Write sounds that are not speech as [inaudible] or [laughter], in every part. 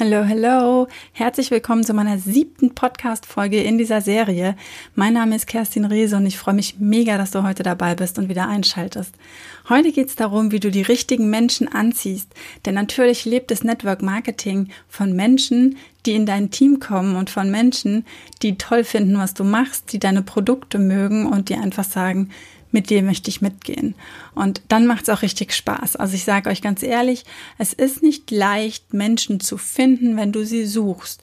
Hallo, hallo. Herzlich willkommen zu meiner siebten Podcast-Folge in dieser Serie. Mein Name ist Kerstin Reese und ich freue mich mega, dass du heute dabei bist und wieder einschaltest. Heute geht es darum, wie du die richtigen Menschen anziehst. Denn natürlich lebt das Network Marketing von Menschen, die in dein Team kommen und von Menschen, die toll finden, was du machst, die deine Produkte mögen und die einfach sagen, mit dir möchte ich mitgehen. Und dann macht es auch richtig Spaß. Also ich sage euch ganz ehrlich, es ist nicht leicht, Menschen zu finden, wenn du sie suchst.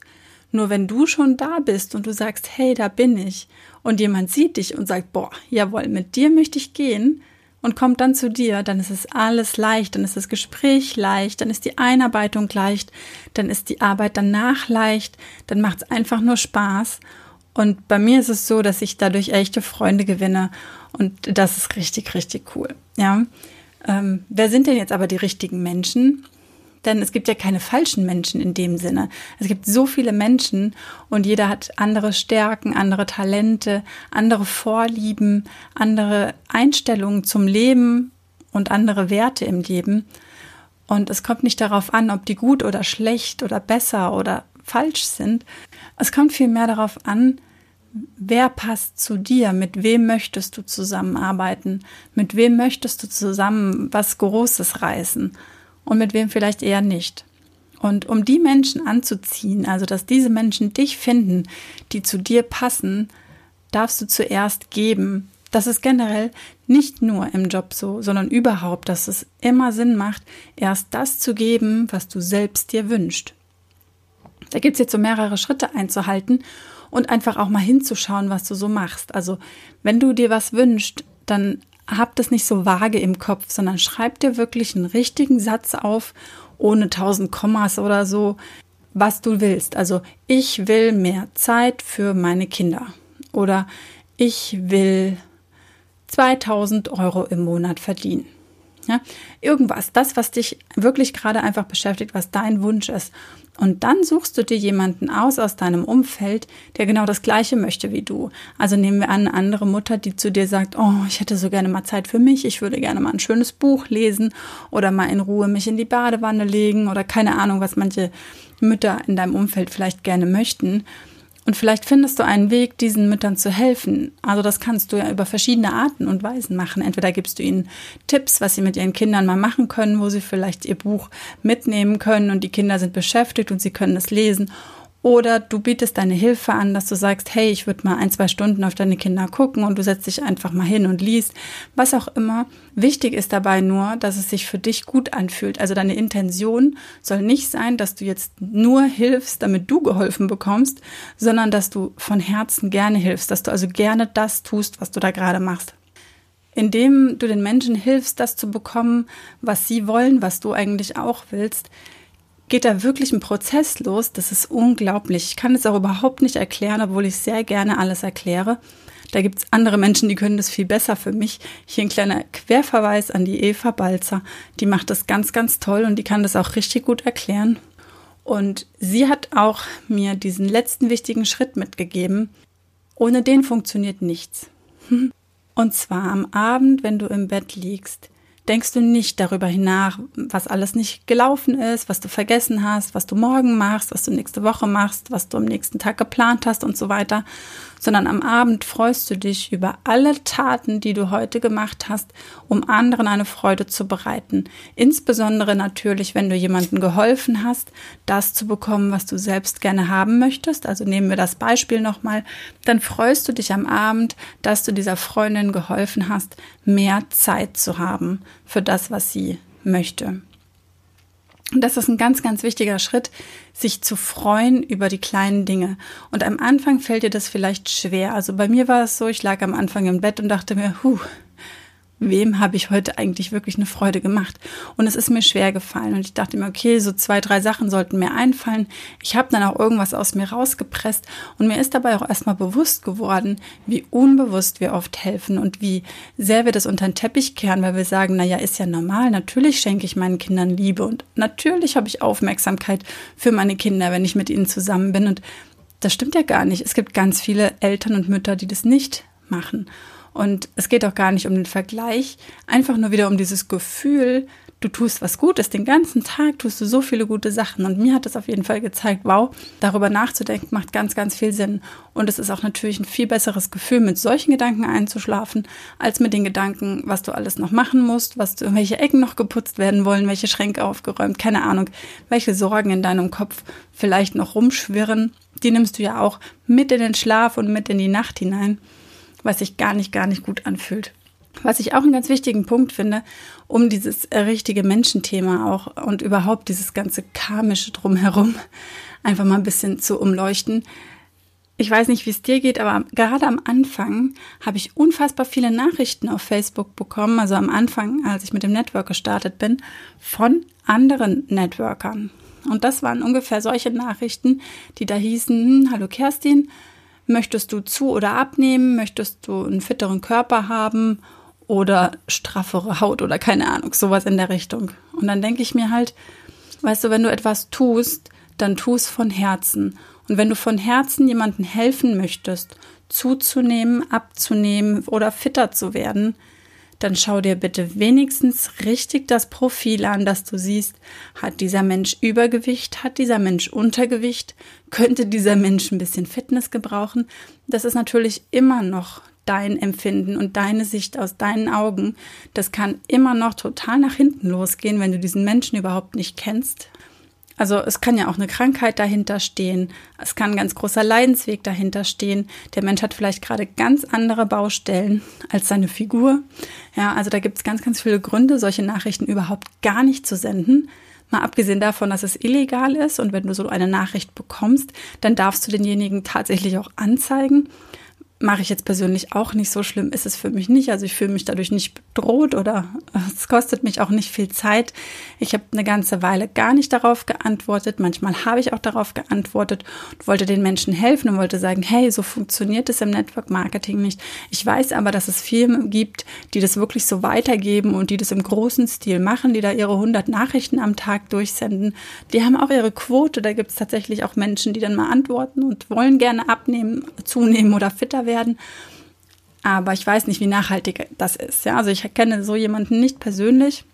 Nur wenn du schon da bist und du sagst, hey, da bin ich, und jemand sieht dich und sagt, boah, jawohl, mit dir möchte ich gehen, und kommt dann zu dir, dann ist es alles leicht, dann ist das Gespräch leicht, dann ist die Einarbeitung leicht, dann ist die Arbeit danach leicht, dann macht es einfach nur Spaß. Und bei mir ist es so, dass ich dadurch echte Freunde gewinne und das ist richtig, richtig cool. Ja. Ähm, wer sind denn jetzt aber die richtigen Menschen? Denn es gibt ja keine falschen Menschen in dem Sinne. Es gibt so viele Menschen und jeder hat andere Stärken, andere Talente, andere Vorlieben, andere Einstellungen zum Leben und andere Werte im Leben. Und es kommt nicht darauf an, ob die gut oder schlecht oder besser oder falsch sind. Es kommt vielmehr darauf an, wer passt zu dir, mit wem möchtest du zusammenarbeiten, mit wem möchtest du zusammen was Großes reißen und mit wem vielleicht eher nicht. Und um die Menschen anzuziehen, also dass diese Menschen dich finden, die zu dir passen, darfst du zuerst geben. Das ist generell nicht nur im Job so, sondern überhaupt, dass es immer Sinn macht, erst das zu geben, was du selbst dir wünschst. Da gibt es jetzt so mehrere Schritte einzuhalten und einfach auch mal hinzuschauen, was du so machst. Also wenn du dir was wünschst, dann hab das nicht so vage im Kopf, sondern schreib dir wirklich einen richtigen Satz auf, ohne tausend Kommas oder so, was du willst. Also ich will mehr Zeit für meine Kinder oder ich will 2000 Euro im Monat verdienen. Ja, irgendwas, das, was dich wirklich gerade einfach beschäftigt, was dein Wunsch ist. Und dann suchst du dir jemanden aus aus deinem Umfeld, der genau das Gleiche möchte wie du. Also nehmen wir an, eine andere Mutter, die zu dir sagt, oh, ich hätte so gerne mal Zeit für mich, ich würde gerne mal ein schönes Buch lesen oder mal in Ruhe mich in die Badewanne legen oder keine Ahnung, was manche Mütter in deinem Umfeld vielleicht gerne möchten. Und vielleicht findest du einen Weg, diesen Müttern zu helfen. Also das kannst du ja über verschiedene Arten und Weisen machen. Entweder gibst du ihnen Tipps, was sie mit ihren Kindern mal machen können, wo sie vielleicht ihr Buch mitnehmen können und die Kinder sind beschäftigt und sie können es lesen. Oder du bietest deine Hilfe an, dass du sagst, hey, ich würde mal ein, zwei Stunden auf deine Kinder gucken und du setzt dich einfach mal hin und liest, was auch immer. Wichtig ist dabei nur, dass es sich für dich gut anfühlt. Also deine Intention soll nicht sein, dass du jetzt nur hilfst, damit du geholfen bekommst, sondern dass du von Herzen gerne hilfst, dass du also gerne das tust, was du da gerade machst indem du den Menschen hilfst, das zu bekommen, was sie wollen, was du eigentlich auch willst, geht da wirklich ein Prozess los. Das ist unglaublich. Ich kann es auch überhaupt nicht erklären, obwohl ich sehr gerne alles erkläre. Da gibt es andere Menschen, die können das viel besser für mich. Hier ein kleiner Querverweis an die Eva Balzer. Die macht das ganz, ganz toll und die kann das auch richtig gut erklären. Und sie hat auch mir diesen letzten wichtigen Schritt mitgegeben. Ohne den funktioniert nichts. [laughs] Und zwar am Abend, wenn du im Bett liegst, denkst du nicht darüber hinach, was alles nicht gelaufen ist, was du vergessen hast, was du morgen machst, was du nächste Woche machst, was du am nächsten Tag geplant hast und so weiter, sondern am Abend freust du dich über alle Taten, die du heute gemacht hast, um anderen eine Freude zu bereiten. Insbesondere natürlich, wenn du jemandem geholfen hast, das zu bekommen, was du selbst gerne haben möchtest. Also nehmen wir das Beispiel nochmal. Dann freust du dich am Abend, dass du dieser Freundin geholfen hast, mehr Zeit zu haben für das, was sie möchte. Und das ist ein ganz, ganz wichtiger Schritt, sich zu freuen über die kleinen Dinge. Und am Anfang fällt dir das vielleicht schwer. Also bei mir war es so, ich lag am Anfang im Bett und dachte mir, huh, wem habe ich heute eigentlich wirklich eine Freude gemacht? Und es ist mir schwer gefallen. Und ich dachte mir, okay, so zwei, drei Sachen sollten mir einfallen. Ich habe dann auch irgendwas aus mir rausgepresst. Und mir ist dabei auch erstmal bewusst geworden, wie unbewusst wir oft helfen und wie sehr wir das unter den Teppich kehren, weil wir sagen, na ja, ist ja normal. Natürlich schenke ich meinen Kindern Liebe und natürlich habe ich Aufmerksamkeit für meine Kinder, wenn ich mit ihnen zusammen bin. Und das stimmt ja gar nicht. Es gibt ganz viele Eltern und Mütter, die das nicht machen. Und es geht auch gar nicht um den Vergleich, einfach nur wieder um dieses Gefühl, du tust was Gutes, den ganzen Tag tust du so viele gute Sachen. Und mir hat das auf jeden Fall gezeigt, wow, darüber nachzudenken macht ganz, ganz viel Sinn. Und es ist auch natürlich ein viel besseres Gefühl, mit solchen Gedanken einzuschlafen, als mit den Gedanken, was du alles noch machen musst, was du, welche Ecken noch geputzt werden wollen, welche Schränke aufgeräumt, keine Ahnung, welche Sorgen in deinem Kopf vielleicht noch rumschwirren. Die nimmst du ja auch mit in den Schlaf und mit in die Nacht hinein, was sich gar nicht, gar nicht gut anfühlt. Was ich auch einen ganz wichtigen Punkt finde, um dieses richtige Menschenthema auch und überhaupt dieses ganze karmische drumherum [laughs] einfach mal ein bisschen zu umleuchten. Ich weiß nicht, wie es dir geht, aber gerade am Anfang habe ich unfassbar viele Nachrichten auf Facebook bekommen, also am Anfang, als ich mit dem Network gestartet bin, von anderen Networkern. Und das waren ungefähr solche Nachrichten, die da hießen, hm, hallo Kerstin, möchtest du zu oder abnehmen, möchtest du einen fitteren Körper haben oder straffere Haut oder keine Ahnung, sowas in der Richtung. Und dann denke ich mir halt, weißt du, wenn du etwas tust, dann tu es von Herzen. Und wenn du von Herzen jemandem helfen möchtest, zuzunehmen, abzunehmen oder fitter zu werden, dann schau dir bitte wenigstens richtig das Profil an, dass du siehst, hat dieser Mensch Übergewicht, hat dieser Mensch Untergewicht, könnte dieser Mensch ein bisschen Fitness gebrauchen. Das ist natürlich immer noch dein Empfinden und deine Sicht aus deinen Augen. Das kann immer noch total nach hinten losgehen, wenn du diesen Menschen überhaupt nicht kennst. Also es kann ja auch eine Krankheit dahinter stehen. Es kann ein ganz großer Leidensweg dahinter stehen. Der Mensch hat vielleicht gerade ganz andere Baustellen als seine Figur. Ja, also da gibt es ganz, ganz viele Gründe, solche Nachrichten überhaupt gar nicht zu senden. Mal abgesehen davon, dass es illegal ist und wenn du so eine Nachricht bekommst, dann darfst du denjenigen tatsächlich auch anzeigen mache ich jetzt persönlich auch nicht so schlimm, ist es für mich nicht. Also ich fühle mich dadurch nicht bedroht oder [laughs] es kostet mich auch nicht viel Zeit. Ich habe eine ganze Weile gar nicht darauf geantwortet. Manchmal habe ich auch darauf geantwortet und wollte den Menschen helfen und wollte sagen, hey, so funktioniert es im Network Marketing nicht. Ich weiß aber, dass es Firmen gibt, die das wirklich so weitergeben und die das im großen Stil machen, die da ihre 100 Nachrichten am Tag durchsenden. Die haben auch ihre Quote. Da gibt es tatsächlich auch Menschen, die dann mal antworten und wollen gerne abnehmen, zunehmen oder fitter werden. Aber ich weiß nicht, wie nachhaltig das ist. Ja, also ich kenne so jemanden nicht persönlich,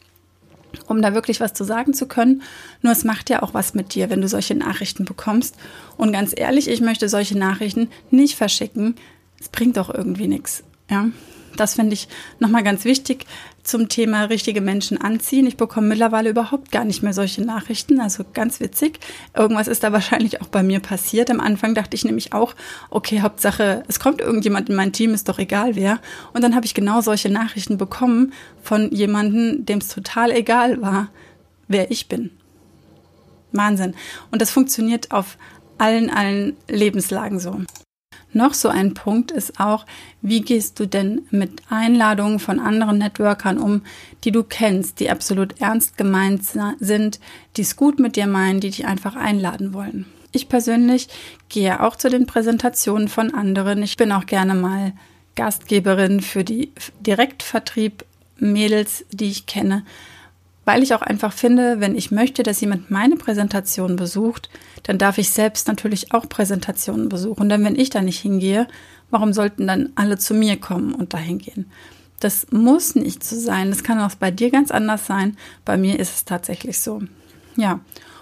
um da wirklich was zu sagen zu können. Nur es macht ja auch was mit dir, wenn du solche Nachrichten bekommst. Und ganz ehrlich, ich möchte solche Nachrichten nicht verschicken. Es bringt doch irgendwie nichts. Ja, das finde ich nochmal ganz wichtig zum Thema richtige Menschen anziehen. Ich bekomme mittlerweile überhaupt gar nicht mehr solche Nachrichten. Also ganz witzig. Irgendwas ist da wahrscheinlich auch bei mir passiert. Am Anfang dachte ich nämlich auch, okay, Hauptsache, es kommt irgendjemand in mein Team, ist doch egal wer. Und dann habe ich genau solche Nachrichten bekommen von jemandem, dem es total egal war, wer ich bin. Wahnsinn. Und das funktioniert auf allen, allen Lebenslagen so. Noch so ein Punkt ist auch, wie gehst du denn mit Einladungen von anderen Networkern um, die du kennst, die absolut ernst gemeint sind, die es gut mit dir meinen, die dich einfach einladen wollen. Ich persönlich gehe auch zu den Präsentationen von anderen. Ich bin auch gerne mal Gastgeberin für die Direktvertrieb Mädels, die ich kenne weil ich auch einfach finde, wenn ich möchte, dass jemand meine Präsentation besucht, dann darf ich selbst natürlich auch Präsentationen besuchen. Denn wenn ich da nicht hingehe, warum sollten dann alle zu mir kommen und dahin gehen? Das muss nicht so sein. Das kann auch bei dir ganz anders sein. Bei mir ist es tatsächlich so. Ja.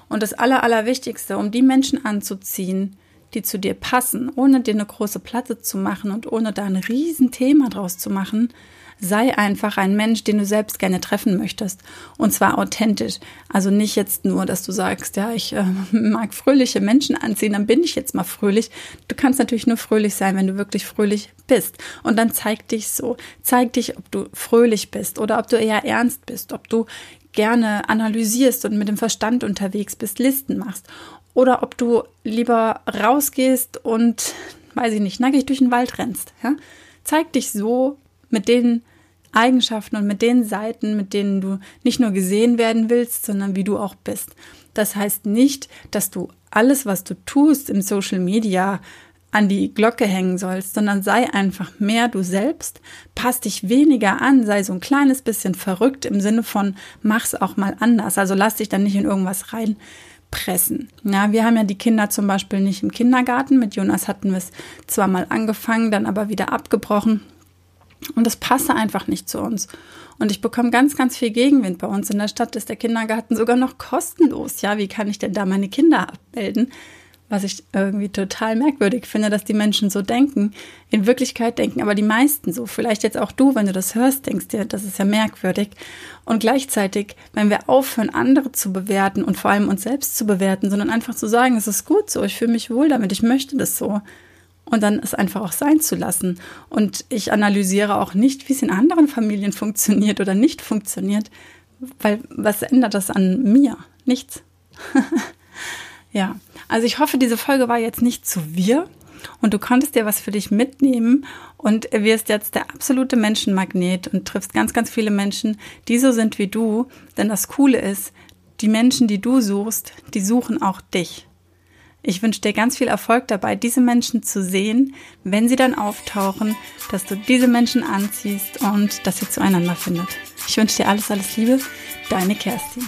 Und das Aller, Allerwichtigste, um die Menschen anzuziehen, die zu dir passen, ohne dir eine große Platte zu machen und ohne da ein Riesenthema draus zu machen, sei einfach ein Mensch, den du selbst gerne treffen möchtest. Und zwar authentisch. Also nicht jetzt nur, dass du sagst, ja, ich äh, [laughs] mag fröhliche Menschen anziehen, dann bin ich jetzt mal fröhlich. Du kannst natürlich nur fröhlich sein, wenn du wirklich fröhlich bist. Und dann zeig dich so. Zeig dich, ob du fröhlich bist oder ob du eher ernst bist, ob du gerne analysierst und mit dem Verstand unterwegs bist, Listen machst. Oder ob du lieber rausgehst und, weiß ich nicht, nackig durch den Wald rennst. Ja? Zeig dich so mit den Eigenschaften und mit den Seiten, mit denen du nicht nur gesehen werden willst, sondern wie du auch bist. Das heißt nicht, dass du alles, was du tust im Social Media, an die Glocke hängen sollst, sondern sei einfach mehr du selbst, pass dich weniger an, sei so ein kleines bisschen verrückt im Sinne von mach's auch mal anders. Also lass dich dann nicht in irgendwas reinpressen. Ja, wir haben ja die Kinder zum Beispiel nicht im Kindergarten. Mit Jonas hatten wir es zwar mal angefangen, dann aber wieder abgebrochen Und das passe einfach nicht zu uns. Und ich bekomme ganz, ganz viel Gegenwind. Bei uns in der Stadt ist der Kindergarten sogar noch kostenlos. Ja, wie kann ich denn da meine Kinder abmelden? Was ich irgendwie total merkwürdig finde, dass die Menschen so denken. In Wirklichkeit denken aber die meisten so. Vielleicht jetzt auch du, wenn du das hörst, denkst dir, das ist ja merkwürdig. Und gleichzeitig, wenn wir aufhören, andere zu bewerten und vor allem uns selbst zu bewerten, sondern einfach zu sagen, es ist gut so, ich fühle mich wohl damit, ich möchte das so, und dann es einfach auch sein zu lassen. Und ich analysiere auch nicht, wie es in anderen Familien funktioniert oder nicht funktioniert, weil was ändert das an mir? Nichts. [laughs] ja, also ich hoffe, diese Folge war jetzt nicht zu wir und du konntest dir was für dich mitnehmen und wirst jetzt der absolute Menschenmagnet und triffst ganz, ganz viele Menschen, die so sind wie du. Denn das Coole ist, die Menschen, die du suchst, die suchen auch dich. Ich wünsche dir ganz viel Erfolg dabei, diese Menschen zu sehen, wenn sie dann auftauchen, dass du diese Menschen anziehst und dass ihr zueinander findet. Ich wünsche dir alles, alles Liebe. Deine Kerstin.